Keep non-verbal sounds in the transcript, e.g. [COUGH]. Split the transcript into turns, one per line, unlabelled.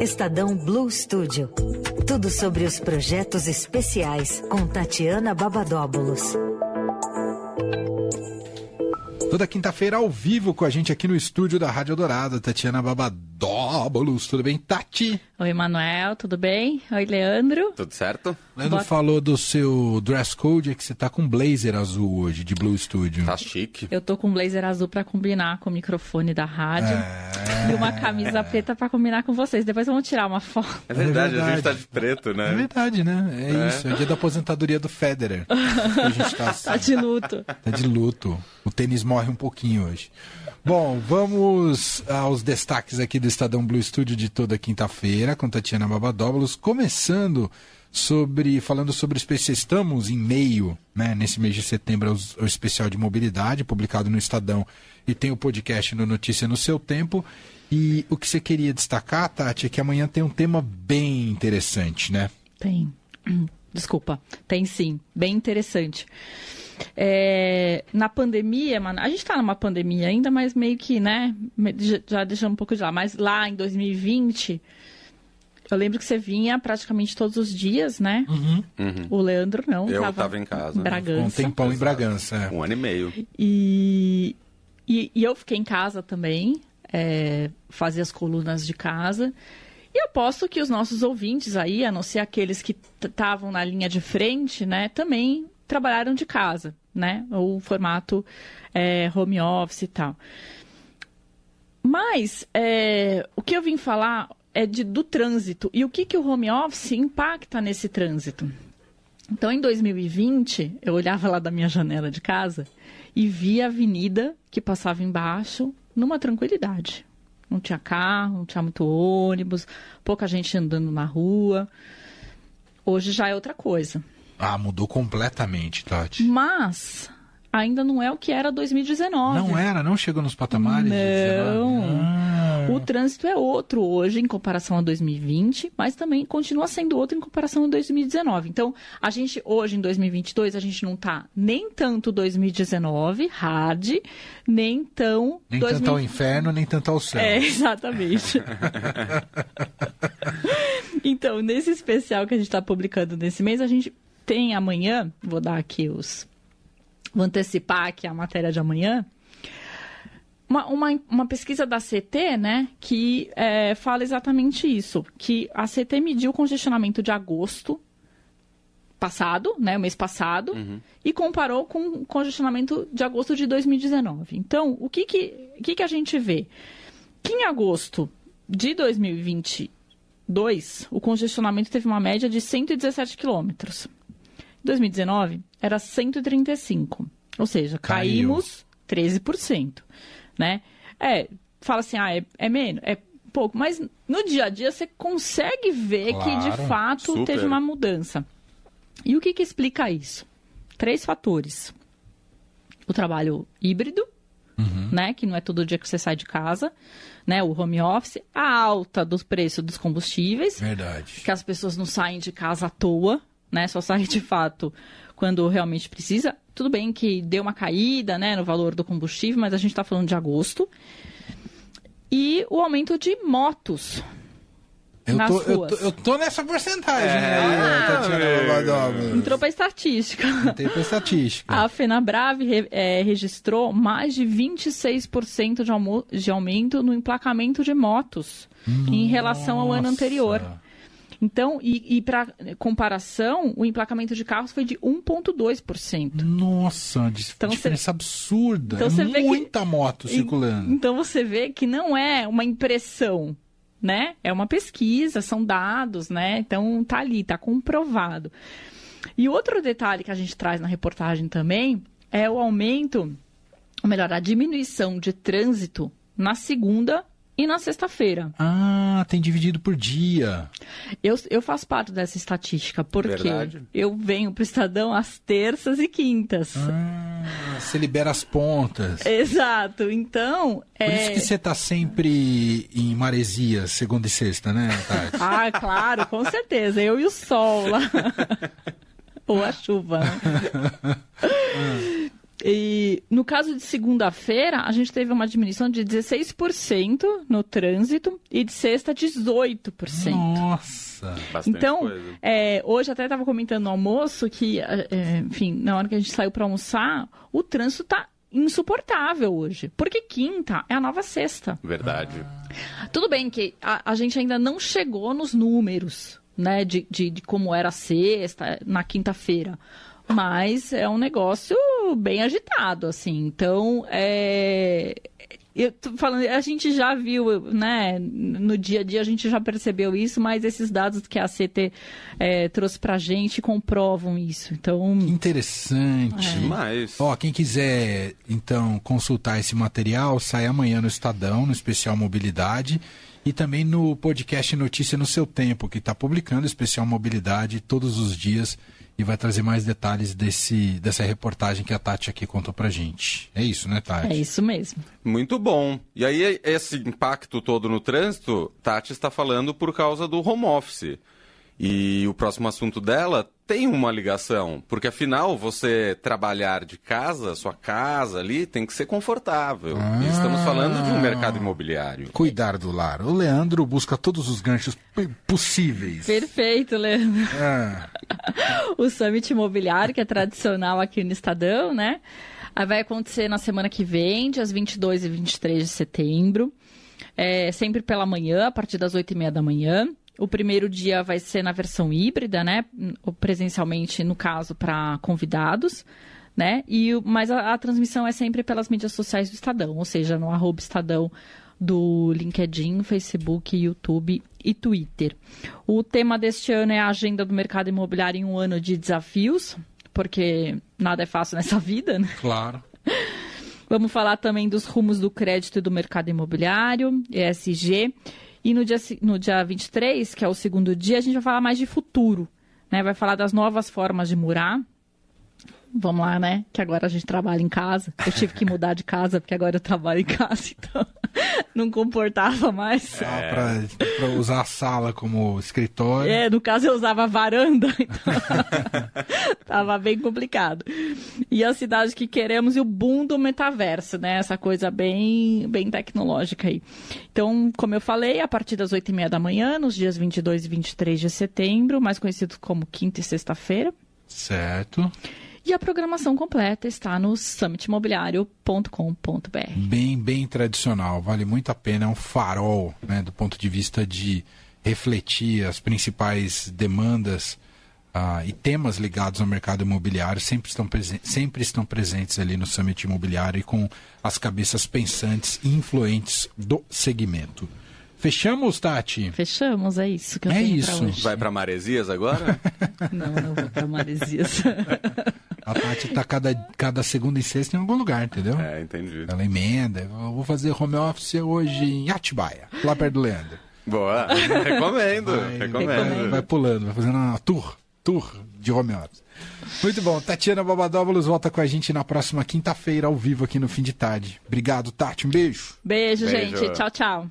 Estadão Blue Studio. Tudo sobre os projetos especiais com Tatiana Babadóbulos.
Toda quinta-feira ao vivo com a gente aqui no estúdio da Rádio Dourado, Tatiana Babadóbulos. Tudo bem, Tati?
Oi, Manuel, tudo bem? Oi, Leandro.
Tudo certo?
Leandro falou do seu dress code, é que você tá com blazer azul hoje, de Blue Studio.
Tá chique.
Eu tô com blazer azul para combinar com o microfone da rádio.
É...
E uma camisa preta para combinar com vocês. Depois vamos tirar uma foto.
É verdade,
É verdade.
a gente tá de preto, né?
É verdade, né? É,
É.
isso, é o dia da aposentadoria do Federer. a gente tá, assim, [LAUGHS]
Tá de luto.
tá de luto. O tênis morre um pouquinho hoje. Bom, vamos aos destaques aqui do Estadão Blue Studio de toda quinta-feira com Tatiana Babadóbulos, começando sobre falando sobre estamos em meio, né, nesse mês de setembro ao, ao especial de mobilidade publicado no Estadão e tem o podcast no Notícia no seu tempo. E o que você queria destacar, Tati, é que amanhã tem um tema bem interessante, né?
Tem. Desculpa. Tem sim. Bem interessante. É, na pandemia, mano, a gente tá numa pandemia ainda, mas meio que, né, já- deixando um pouco de lá. Mas lá em 2020, eu lembro que você vinha praticamente todos os dias, né?
Uhum.
O Leandro não.
Eu tava em casa.
Em Bragança.
Um tempão em Bragança. é.
Um ano e meio.
E, e, e eu fiquei em casa também, é, fazia as colunas de casa. E aposto que os nossos ouvintes aí, a não ser aqueles que estavam na linha de frente, né, também trabalharam de casa, né? Ou formato é, home office e tal. Mas é, o que eu vim falar é de, do trânsito e o que, que o home office impacta nesse trânsito. Então, em 2020, eu olhava lá da minha janela de casa e via a avenida que passava embaixo numa tranquilidade. Não tinha carro, não tinha muito ônibus, pouca gente andando na rua. Hoje já é outra coisa.
Ah, mudou completamente, Tati.
Mas ainda não é o que era 2019.
Não era, não chegou nos patamares de 19?
Não.
Ah.
O trânsito é outro hoje em comparação a 2020, mas também continua sendo outro em comparação a 2019. Então, a gente hoje em 2022, a gente não tá nem tanto 2019 hard, nem tão
Nem
2000
tanto ao inferno, nem tanto ao céu.
É, exatamente. [LAUGHS] então, nesse especial que a gente está publicando nesse mês, a gente tem amanhã, vou dar aqui os. Vou antecipar aqui a matéria de amanhã. Uma, uma, uma pesquisa da CT, né, que é, fala exatamente isso: que a CT mediu o congestionamento de agosto passado, né, o mês passado, e comparou com o congestionamento de agosto de 2019. Então, o que, que, que, que a gente vê? Que em agosto de 2022, o congestionamento teve uma média de 117 quilômetros. Em 2019, era 135. Ou seja,
Caiu.
caímos 13%. Né? É, fala assim, ah, é, é menos, é pouco. Mas no dia a dia você consegue ver que,
Claro,
de fato,
super.
teve uma mudança. E o que, que explica isso? Três fatores. O trabalho híbrido, né? Que não é todo dia que você sai de casa, né? O home office, a alta dos preços dos combustíveis,
Verdade.
que as pessoas não saem de casa à toa, né? Só saem de fato quando realmente precisa. Tudo bem que deu uma caída, né, no valor do combustível, mas a gente está falando de agosto. E o aumento de motos.
Eu
nas
tô, eu,
ruas.
tô, eu tô nessa porcentagem
É,
aí,
ah,
Tatiana.
Entrou para estatística.
Tem pra estatística.
A FenaBrave re- eh, registrou mais de 26% de, de aumento no emplacamento de motos em relação ao ano
Nossa.
anterior. Então, e, e para comparação, o emplacamento de carros foi de 1,2%.
Nossa,
Então
diferença absurda.
então
é
você vê que-
muita moto circulando.
Então você vê que não é uma impressão, né? É uma pesquisa, são dados, né? Então tá ali, tá comprovado. E outro detalhe que a gente traz na reportagem também é o aumento, ou melhor, a diminuição de trânsito na segunda e na sexta-feira.
Ah, tem dividido por dia.
Eu, eu faço parte dessa estatística, porque
Verdade.
eu venho pro Estadão às terças e quintas.
Ah, você libera as pontas.
Exato. Então,
Por
é...
isso que você tá sempre em maresia, segunda e sexta, né, Tati?
Ah, claro, com certeza. Eu e o sol lá. [LAUGHS] Ou a chuva. né? E no caso de segunda-feira, a gente teve uma diminuição de 16% no trânsito e de sexta, 18%.
Nossa!
Bastante
Então,
coisa.
é, hoje até estava comentando no almoço que, é, enfim, na hora que a gente saiu para almoçar, o trânsito tá insuportável hoje. Porque quinta é a nova sexta.
Verdade.
Tudo bem que a, a gente ainda não chegou nos números, né, de, de, de como era a sexta, na quinta-feira. Mas é um negócio bem agitado, assim. Então, é. Eu tô falando, a gente já viu, né? No dia a dia a gente já percebeu isso, mas esses dados que a CT é, trouxe pra gente comprovam isso. Então,
Que interessante.
Demais.
Ó, quem quiser então consultar esse material, sai amanhã no Estadão, no especial Mobilidade, e também no podcast Notícia no Seu Tempo, que está publicando especial Mobilidade todos os dias e vai trazer mais detalhes desse, dessa reportagem que a Tati aqui contou pra gente. É isso, né, Tati?
é isso mesmo.
Muito bom. E aí, esse impacto todo no trânsito, Tati está falando por causa do home office. E o próximo assunto dela tem uma ligação, porque afinal você trabalhar de casa, sua casa ali, tem que ser confortável. E estamos falando de um mercado imobiliário.
Cuidar do lar. O Leandro busca todos os ganchos possíveis.
Perfeito, Leandro.
Ah, [LAUGHS]
o Summit Imobiliário, que é tradicional aqui no Estadão, né? Aí vai acontecer na semana que vem, dias 22 e 23 de setembro. É, sempre pela manhã, a partir das 8 e meia da manhã. O primeiro dia vai ser na versão híbrida, né? Presencialmente, no caso, para convidados. Né? E, mas a, a transmissão é sempre pelas mídias sociais do Estadão, ou seja, no arroba Estadão do LinkedIn, Facebook, YouTube e Twitter. O tema deste ano é a agenda do mercado imobiliário em um ano de desafios, porque nada é fácil nessa [LAUGHS] vida, né?
claro.
Vamos falar também dos rumos do crédito e do mercado imobiliário, ESG. E no dia, no dia 23, que é o segundo dia, a gente vai falar mais de futuro. Né? Vai falar das novas formas de morar. Vamos lá, né? Que agora a gente trabalha em casa. Eu tive que mudar de casa, porque agora eu trabalho em casa, [LAUGHS] então não comportava mais.
Ah, pra, pra usar a sala como escritório.
É, no caso eu usava a varanda, [LAUGHS] então tava bem complicado. E a cidade que queremos e o boom do metaverso, né? Essa coisa bem, bem tecnológica aí. Então, como eu falei, a partir das oito e meia da manhã, nos dias 22 e 23 de setembro, mais conhecidos como quinta e sexta-feira.
Certo.
E a programação completa está no summitimobiliário.com.br.
Bem, bem tradicional. Vale muito a pena. É um farol, né, do ponto de vista de refletir as principais demandas ah, e temas ligados ao mercado imobiliário. Sempre estão, sempre estão presentes ali no Summit Imobiliário e com as cabeças pensantes e influentes do segmento. Fechamos, Tati?
Fechamos, é isso que eu
É
tenho
isso.
pra hoje.
Vai para Maresias agora? [LAUGHS]
Não, não vou pra Maresias. [LAUGHS]
A Tati está cada, cada segunda e sexta em algum lugar, entendeu?
é, entendi.
Ela emenda. Eu vou fazer home office hoje em Atibaia, lá perto do Leandro.
Boa. [LAUGHS] Recomendo.
Vai,
recomendo.
vai pulando, vai fazendo uma tour, tour de home office. Muito bom. Tatiana Babadóbulos volta com a gente na próxima quinta-feira, ao vivo aqui no fim de tarde. Obrigado, Tati. Um beijo.
Beijo,
Beijo.
gente. Tchau, tchau.